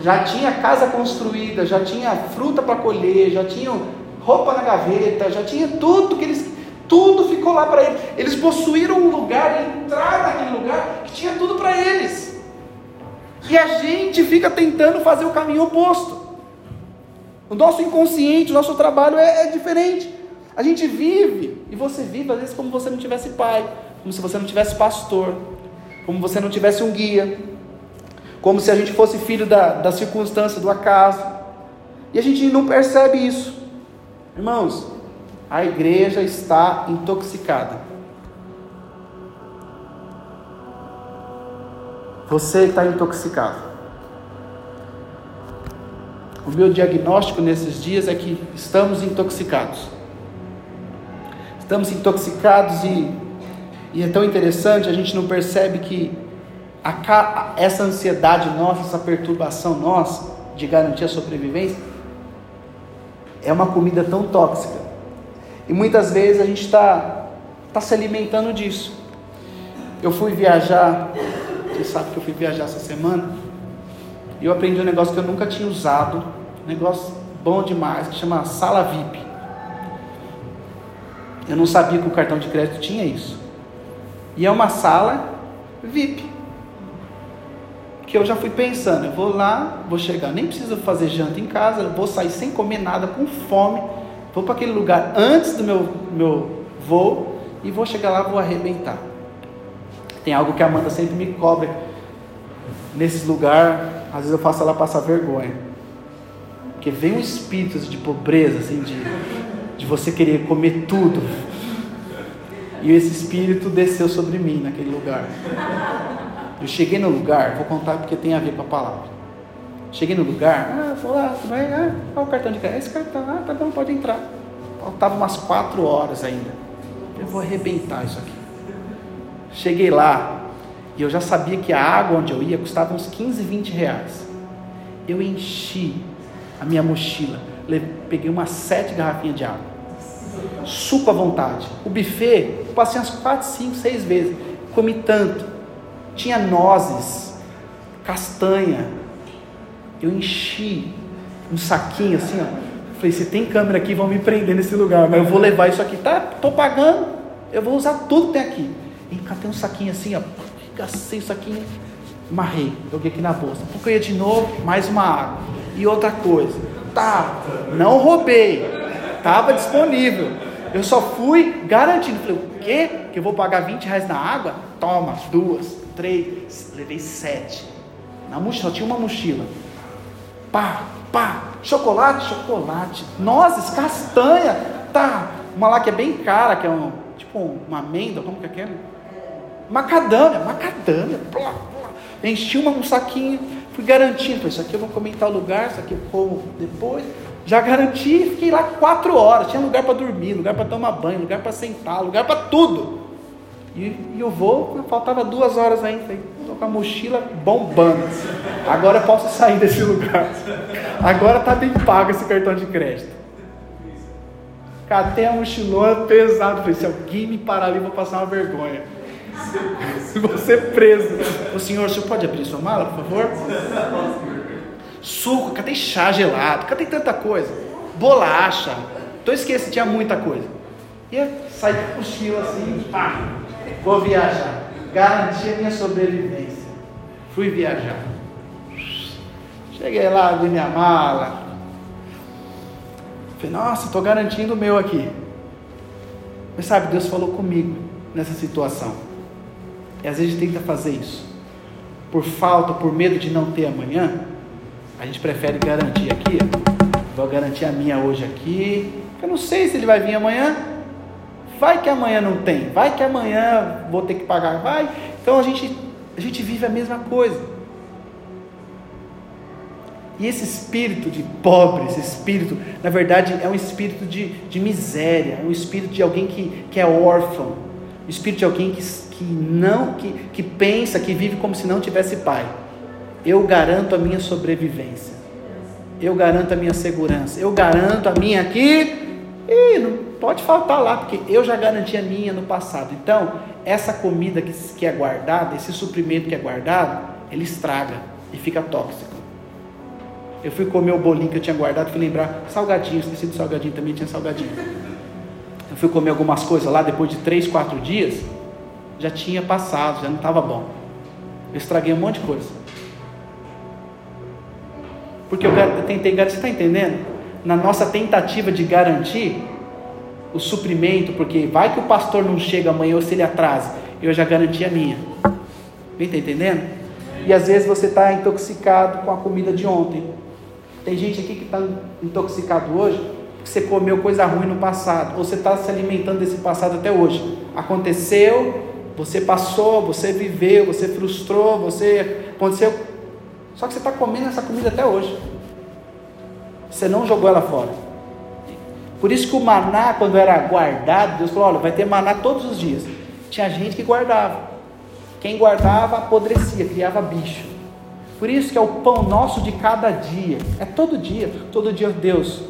já tinha casa construída, já tinha fruta para colher, já tinham roupa na gaveta, já tinha tudo que eles tudo ficou lá para eles. Eles possuíram um lugar, entrar naquele lugar que tinha tudo para eles. E a gente fica tentando fazer o caminho oposto. O nosso inconsciente, o nosso trabalho é, é diferente. A gente vive, e você vive às vezes como se você não tivesse pai, como se você não tivesse pastor, como se você não tivesse um guia, como se a gente fosse filho da, da circunstância, do acaso. E a gente não percebe isso. Irmãos, a igreja está intoxicada. Você está intoxicado. O meu diagnóstico nesses dias é que estamos intoxicados. Estamos intoxicados e, e é tão interessante, a gente não percebe que a, essa ansiedade nossa, essa perturbação nossa de garantir a sobrevivência, é uma comida tão tóxica. E muitas vezes a gente está tá se alimentando disso. Eu fui viajar sabe que eu fui viajar essa semana e eu aprendi um negócio que eu nunca tinha usado, um negócio bom demais, que chama sala VIP. Eu não sabia que o cartão de crédito tinha isso. E é uma sala VIP. Que eu já fui pensando, eu vou lá, vou chegar, nem preciso fazer janta em casa, vou sair sem comer nada, com fome, vou para aquele lugar antes do meu, meu voo e vou chegar lá, vou arrebentar. Tem algo que a Amanda sempre me cobra. Nesse lugar, às vezes eu faço ela passar vergonha. Porque vem um espírito de pobreza, assim, de, de você querer comer tudo. E esse espírito desceu sobre mim naquele lugar. Eu cheguei no lugar, vou contar porque tem a ver com a palavra. Cheguei no lugar, ah, vou lá, vai, ah, qual o cartão de crédito? Esse cartão, ah, tá bom, pode entrar. Faltava umas quatro horas ainda. Eu vou arrebentar isso aqui. Cheguei lá e eu já sabia que a água onde eu ia custava uns 15, 20 reais. Eu enchi a minha mochila, peguei umas sete garrafinhas de água. Suco à vontade. O buffet, eu passei umas quatro, cinco, seis vezes. Comi tanto. Tinha nozes, castanha, eu enchi um saquinho assim, ó. Falei, se tem câmera aqui, vão me prender nesse lugar, mas eu vou levar isso aqui, tá? Tô pagando, eu vou usar tudo que tem aqui. E catei um saquinho assim, ó, gastei o saquinho, marrei, joguei aqui na bolsa. Ia de novo, mais uma água. E outra coisa, tá, não roubei, tava disponível. Eu só fui garantindo. Falei, o quê? Que eu vou pagar 20 reais na água? Toma, duas, três, levei sete. Na mochila, tinha uma mochila pá, pá, chocolate, chocolate, nozes, castanha, tá, uma lá que é bem cara, que é um, tipo uma amêndoa, como que é aquele? Macadâmia, macadâmia, plá, plá. enchi uma, um saquinho, fui garantindo, isso aqui eu vou comer em tal lugar, isso aqui eu como depois, já garanti, fiquei lá quatro horas, tinha lugar para dormir, lugar para tomar banho, lugar para sentar, lugar para tudo, e, e eu vou, faltava duas horas ainda, falei, estou com a mochila bombando. Agora eu posso sair desse lugar. Agora está bem pago esse cartão de crédito. Catei a mochilona pesado. Falei, se alguém me parar ali, vou passar uma vergonha. Vou ser preso. O senhor, o senhor pode abrir sua mala, por favor? Suco, catei chá gelado, catei tanta coisa. Bolacha. Tô esquecendo, tinha muita coisa. E eu saí com mochila assim, pá, vou viajar. Garanti a minha sobrevivência. Fui viajar. Cheguei lá, vi minha mala. Falei, nossa, estou garantindo o meu aqui. Mas sabe, Deus falou comigo nessa situação. E às vezes a gente tenta fazer isso. Por falta, por medo de não ter amanhã, a gente prefere garantir aqui. Vou garantir a minha hoje aqui. Eu não sei se ele vai vir amanhã. Vai que amanhã não tem. Vai que amanhã vou ter que pagar. Vai. Então a gente, a gente vive a mesma coisa. E esse espírito de pobre, esse espírito, na verdade, é um espírito de, de miséria, é um espírito de alguém que, que é órfão, um espírito de alguém que, que não, que, que pensa, que vive como se não tivesse pai. Eu garanto a minha sobrevivência, eu garanto a minha segurança, eu garanto a minha aqui, e não pode faltar lá, porque eu já garanti a minha no passado. Então, essa comida que, que é guardada, esse suprimento que é guardado, ele estraga e fica tóxico. Eu fui comer o bolinho que eu tinha guardado, fui lembrar, salgadinho, esqueci do salgadinho, também tinha salgadinho. Eu fui comer algumas coisas lá, depois de três, quatro dias, já tinha passado, já não estava bom. Eu estraguei um monte de coisa. Porque eu, tentei você está entendendo? Na nossa tentativa de garantir o suprimento, porque vai que o pastor não chega amanhã ou se ele atrasa, eu já garanti a minha. Vem, está entendendo? E às vezes você está intoxicado com a comida de ontem. Tem gente aqui que está intoxicado hoje, porque você comeu coisa ruim no passado, ou você está se alimentando desse passado até hoje. Aconteceu, você passou, você viveu, você frustrou, você aconteceu. Só que você está comendo essa comida até hoje. Você não jogou ela fora. Por isso que o maná, quando era guardado, Deus falou: olha, vai ter maná todos os dias. Tinha gente que guardava. Quem guardava apodrecia, criava bicho. Por isso que é o pão nosso de cada dia. É todo dia. Todo dia, Deus,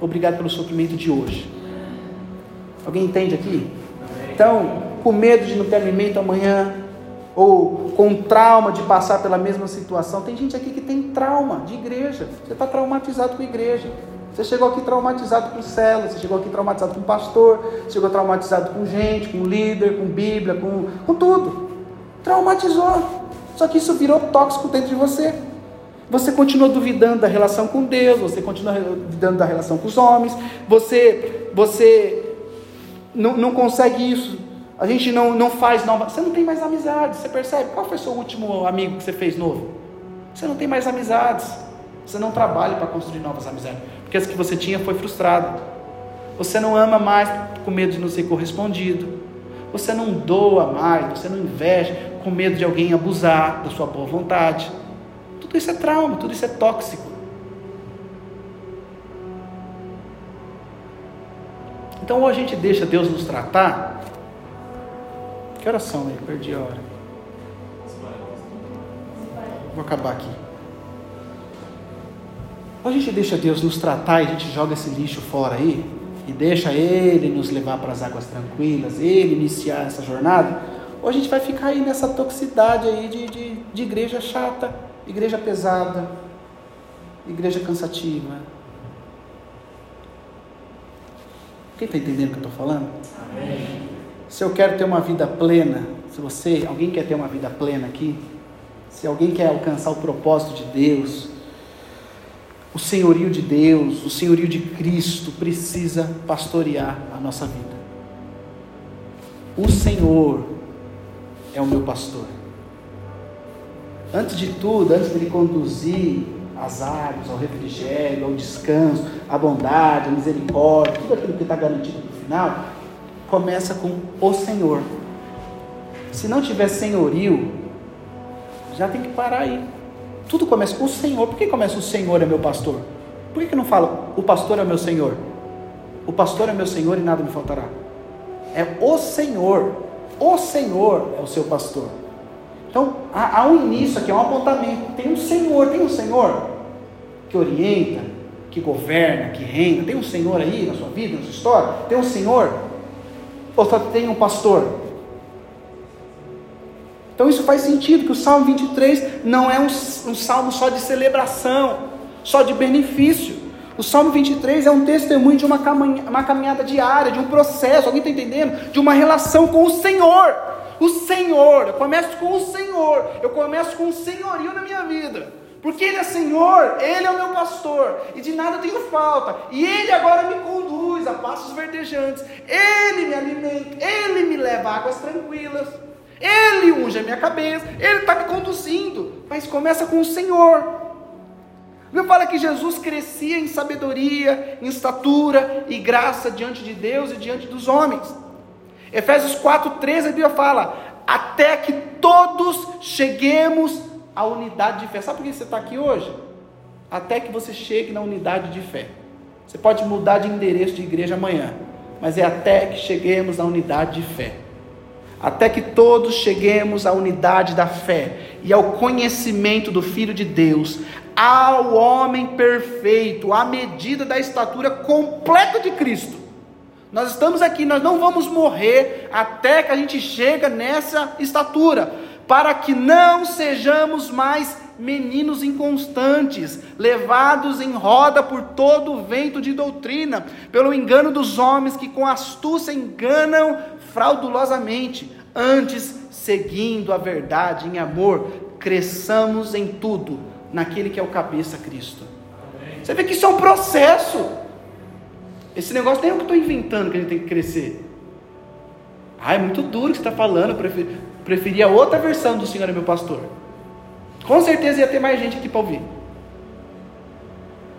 obrigado pelo suprimento de hoje. Alguém entende aqui? Então, com medo de não ter alimento amanhã, ou com trauma de passar pela mesma situação. Tem gente aqui que tem trauma de igreja. Você está traumatizado com a igreja. Você chegou aqui traumatizado com célula, você chegou aqui traumatizado com pastor, você chegou traumatizado com gente, com líder, com Bíblia, com, com tudo. Traumatizou. Só que isso virou tóxico dentro de você. Você continua duvidando da relação com Deus, você continua duvidando da relação com os homens, você, você não, não consegue isso. A gente não, não faz nova. Você não tem mais amizades. Você percebe? Qual foi o seu último amigo que você fez novo? Você não tem mais amizades. Você não trabalha para construir novas amizades. Porque as que você tinha foi frustrado. Você não ama mais com medo de não ser correspondido. você não doa mais, você não investe com medo de alguém abusar da sua boa vontade. Tudo isso é trauma, tudo isso é tóxico. Então, ou a gente deixa Deus nos tratar. Que oração aí? Perdi a hora. Vou acabar aqui. Ou a gente deixa Deus nos tratar e a gente joga esse lixo fora aí e deixa Ele nos levar para as águas tranquilas, Ele iniciar essa jornada, ou a gente vai ficar aí nessa toxicidade aí de, de, de igreja chata, igreja pesada, igreja cansativa. Quem está entendendo o que eu estou falando? Amém. Se eu quero ter uma vida plena, se você, alguém quer ter uma vida plena aqui, se alguém quer alcançar o propósito de Deus, o senhorio de Deus, o senhorio de Cristo precisa pastorear a nossa vida. O Senhor é o meu pastor. Antes de tudo, antes de ele conduzir as águas, ao refrigério, ao descanso, à bondade, à misericórdia, tudo aquilo que está garantido no final, começa com o Senhor. Se não tiver senhorio, já tem que parar aí. Tudo começa com o Senhor. Por que começa o Senhor é meu pastor? Por que, que não fala o pastor é meu Senhor? O pastor é meu Senhor e nada me faltará. É o Senhor. O Senhor é o seu pastor. Então, há, há um início aqui, há um apontamento. Tem um Senhor, tem um Senhor que orienta, que governa, que reina. Tem um Senhor aí na sua vida, na sua história? Tem um Senhor? Ou só tem um pastor? Então isso faz sentido, que o Salmo 23 não é um, um salmo só de celebração, só de benefício. O Salmo 23 é um testemunho de uma caminhada, uma caminhada diária, de um processo, alguém está entendendo? De uma relação com o Senhor. O Senhor, eu começo com o Senhor, eu começo com o senhorio na minha vida. Porque Ele é Senhor, Ele é o meu pastor, e de nada tenho falta, e Ele agora me conduz a passos verdejantes, Ele me alimenta, Ele me leva a águas tranquilas. Ele unge a minha cabeça, Ele está me conduzindo, mas começa com o Senhor. Bíblia fala que Jesus crescia em sabedoria, em estatura e graça diante de Deus e diante dos homens. Efésios 4,13 a Bíblia fala: até que todos cheguemos à unidade de fé. Sabe por que você está aqui hoje? Até que você chegue na unidade de fé. Você pode mudar de endereço de igreja amanhã, mas é até que cheguemos na unidade de fé até que todos cheguemos à unidade da fé e ao conhecimento do Filho de Deus, ao homem perfeito, à medida da estatura completa de Cristo. Nós estamos aqui, nós não vamos morrer até que a gente chega nessa estatura, para que não sejamos mais meninos inconstantes, levados em roda por todo o vento de doutrina, pelo engano dos homens que com astúcia enganam fraudulosamente, antes, seguindo a verdade em amor, cresçamos em tudo naquele que é o cabeça Cristo. Você vê que isso é um processo. Esse negócio nem é o que eu estou inventando que a gente tem que crescer. Ah, é muito duro que você está falando. Eu prefer, preferia outra versão do Senhor é meu pastor. Com certeza ia ter mais gente aqui para ouvir.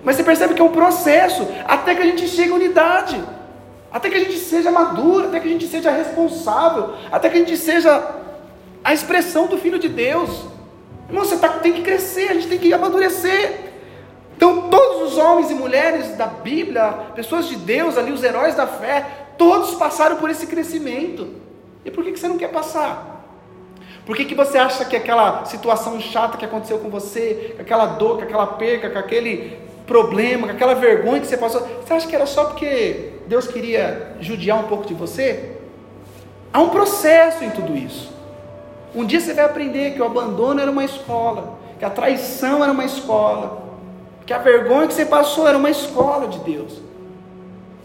Mas você percebe que é um processo até que a gente chegue à unidade até que a gente seja maduro, até que a gente seja responsável, até que a gente seja a expressão do Filho de Deus. Irmão, você tá, tem que crescer, a gente tem que amadurecer. Então, todos os homens e mulheres da Bíblia, pessoas de Deus ali, os heróis da fé, todos passaram por esse crescimento. E por que, que você não quer passar? Por que, que você acha que aquela situação chata que aconteceu com você, com aquela dor, com aquela perca, com aquele problema, com aquela vergonha que você passou, você acha que era só porque Deus queria judiar um pouco de você? Há um processo em tudo isso. Um dia você vai aprender que o abandono era uma escola, que a traição era uma escola, que a vergonha que você passou era uma escola de Deus,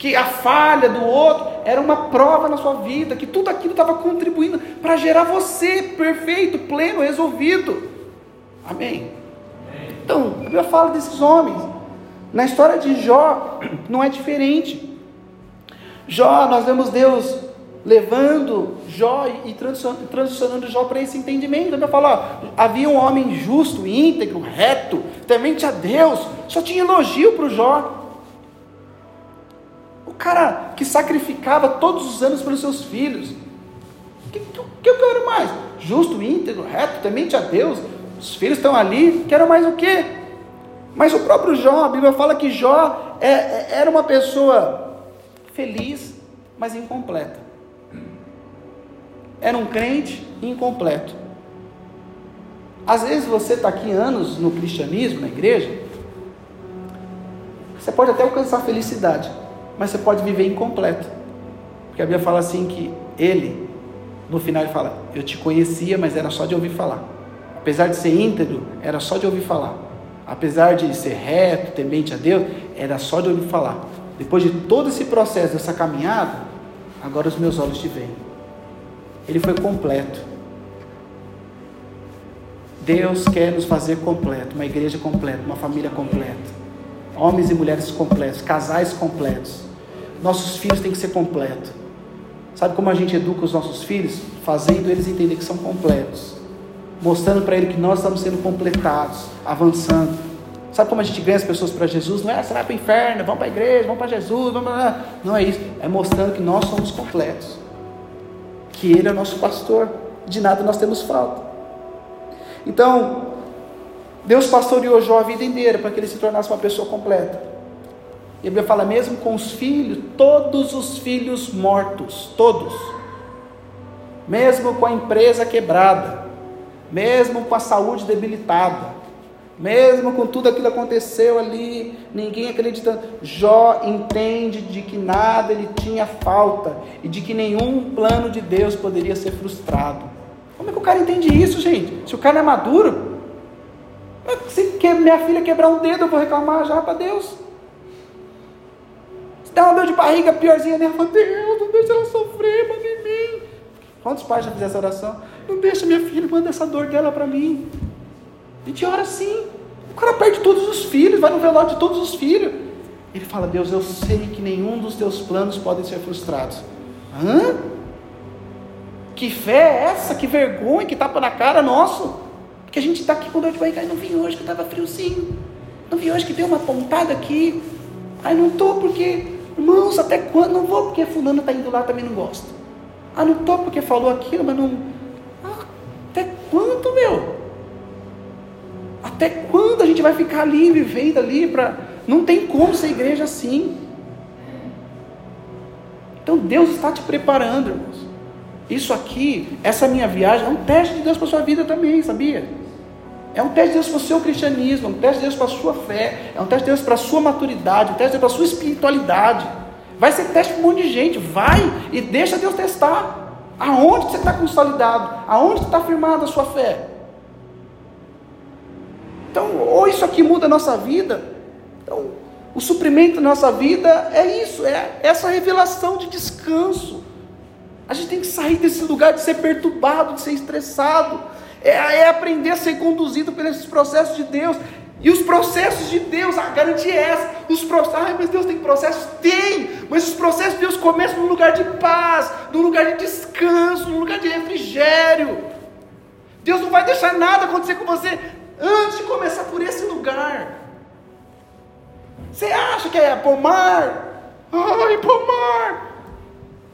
que a falha do outro era uma prova na sua vida, que tudo aquilo estava contribuindo para gerar você perfeito, pleno, resolvido. Amém? Então, a Bíblia fala desses homens. Na história de Jó, não é diferente. Jó, nós vemos Deus levando Jó e transicionando Jó para esse entendimento. Ele fala: havia um homem justo, íntegro, reto, temente a Deus, só tinha elogio para o Jó. Cara que sacrificava todos os anos pelos seus filhos, O que, que, que eu quero mais? Justo, íntegro, reto, temente a Deus. Os filhos estão ali, quero mais o quê? Mas o próprio Jó, a Bíblia fala que Jó é, é, era uma pessoa feliz, mas incompleta. Era um crente incompleto. Às vezes você está aqui anos no cristianismo, na igreja, você pode até alcançar felicidade, mas você pode viver incompleto. Porque a Bíblia fala assim que ele, no final ele fala, eu te conhecia, mas era só de ouvir falar. Apesar de ser íntegro, era só de ouvir falar. Apesar de ser reto, temente a Deus, era só de ouvir falar. Depois de todo esse processo, dessa caminhada, agora os meus olhos te veem. Ele foi completo. Deus quer nos fazer completo, uma igreja completa, uma família completa homens e mulheres completos, casais completos. Nossos filhos têm que ser completos. Sabe como a gente educa os nossos filhos? Fazendo eles entender que são completos, mostrando para eles que nós estamos sendo completados, avançando. Sabe como a gente ganha as pessoas para Jesus? Não é, você vai para o inferno, vamos para a igreja, vamos para Jesus, vamos para... não é isso. É mostrando que nós somos completos, que Ele é o nosso pastor, de nada nós temos falta. Então, Deus pastoreou Jó a vida inteira para que ele se tornasse uma pessoa completa. E a Bíblia fala mesmo com os filhos, todos os filhos mortos, todos. Mesmo com a empresa quebrada, mesmo com a saúde debilitada, mesmo com tudo aquilo que aconteceu ali, ninguém acreditando. Jó entende de que nada ele tinha falta e de que nenhum plano de Deus poderia ser frustrado. Como é que o cara entende isso, gente? Se o cara é maduro, se minha filha quebrar um dedo, eu vou reclamar já para Deus. Der uma dor de barriga piorzinha nela, eu Deus, não deixa ela sofrer, manda em mim. Quantos pais já fizeram essa oração? Não deixa minha filha, manda essa dor dela para mim. A gente ora assim. O cara perde todos os filhos, vai no velório de todos os filhos. Ele fala, Deus, eu sei que nenhum dos teus planos podem ser frustrados. Hã? Que fé é essa? Que vergonha, que tapa na cara nosso. Porque a gente está aqui com dor de barriga, não vim hoje que estava friozinho. Não vim hoje que deu uma pontada aqui. Ai, não estou porque, irmãos, até quando? Não vou porque fulano está indo lá, também não gosto. Ah, não estou porque falou aquilo, mas não. Ah, até quando, meu? Até quando a gente vai ficar ali, vivendo ali para. Não tem como ser igreja assim. Então Deus está te preparando, irmãos. Isso aqui, essa minha viagem, é um teste de Deus para a sua vida também, sabia? É um teste de Deus para o seu cristianismo, é um teste de Deus para a sua fé, é um teste de Deus para a sua maturidade, um teste de Deus para a sua espiritualidade. Vai ser teste para um monte de gente, vai e deixa Deus testar. Aonde você está consolidado? Aonde está firmada a sua fé? Então, ou isso aqui muda a nossa vida. Então, o suprimento da nossa vida é isso, é essa revelação de descanso. A gente tem que sair desse lugar de ser perturbado, de ser estressado, é, é aprender a ser conduzido pelos processos de Deus. E os processos de Deus, a garantia é essa. Os processos, ai, mas Deus tem processos? Tem, mas os processos de Deus começam num lugar de paz, num lugar de descanso, num lugar de refrigério. Deus não vai deixar nada acontecer com você antes de começar por esse lugar. Você acha que é pomar? Ai, pomar!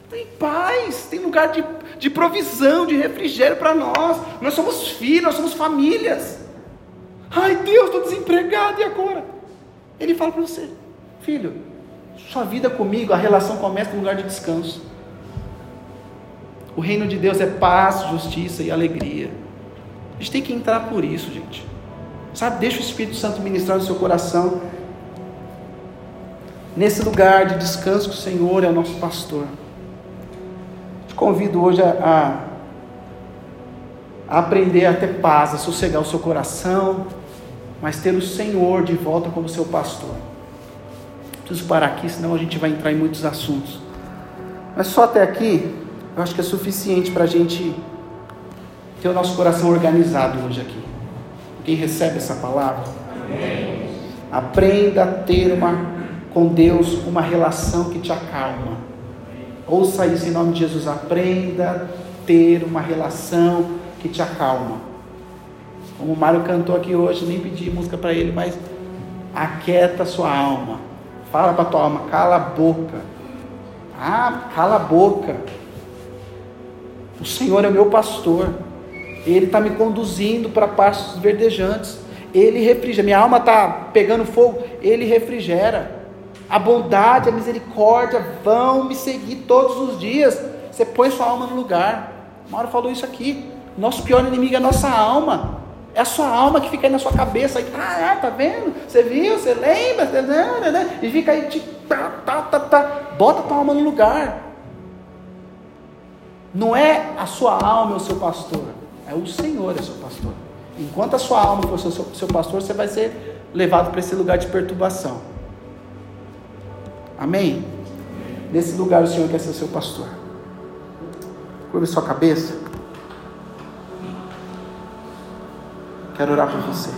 Tem paz, tem lugar de, de provisão, de refrigério para nós. Nós somos filhos, nós somos famílias. Ai Deus, estou desempregado, e agora? Ele fala para você, filho, sua vida comigo, a relação começa no lugar de descanso. O reino de Deus é paz, justiça e alegria. A gente tem que entrar por isso, gente. Sabe, deixa o Espírito Santo ministrar no seu coração. Nesse lugar de descanso que o Senhor é o nosso pastor convido hoje a, a, aprender a ter paz, a sossegar o seu coração, mas ter o Senhor de volta como seu pastor. Preciso parar aqui, senão a gente vai entrar em muitos assuntos. Mas só até aqui, eu acho que é suficiente para a gente ter o nosso coração organizado hoje aqui. Quem recebe essa palavra? Amém. Aprenda a ter uma, com Deus uma relação que te acalma Ouça isso em nome de Jesus. Aprenda a ter uma relação que te acalma. Como o Mário cantou aqui hoje, nem pedi música para ele, mas aquieta sua alma. Fala para tua alma, cala a boca. Ah, cala a boca. O Senhor é o meu pastor. Ele está me conduzindo para pastos verdejantes. Ele refrigera. Minha alma está pegando fogo. Ele refrigera. A bondade, a misericórdia vão me seguir todos os dias. Você põe sua alma no lugar. Mauro falou isso aqui. Nosso pior inimigo é a nossa alma. É a sua alma que fica aí na sua cabeça. Aí, ah, é, tá vendo? Você viu? Você lembra? E fica aí, te, tá, tá, tá, tá. Bota tua alma no lugar. Não é a sua alma o seu pastor. É o Senhor é seu pastor. Enquanto a sua alma for seu, seu pastor, você vai ser levado para esse lugar de perturbação. Amém? Nesse lugar o Senhor quer ser seu pastor. Curva sua cabeça. Quero orar por você.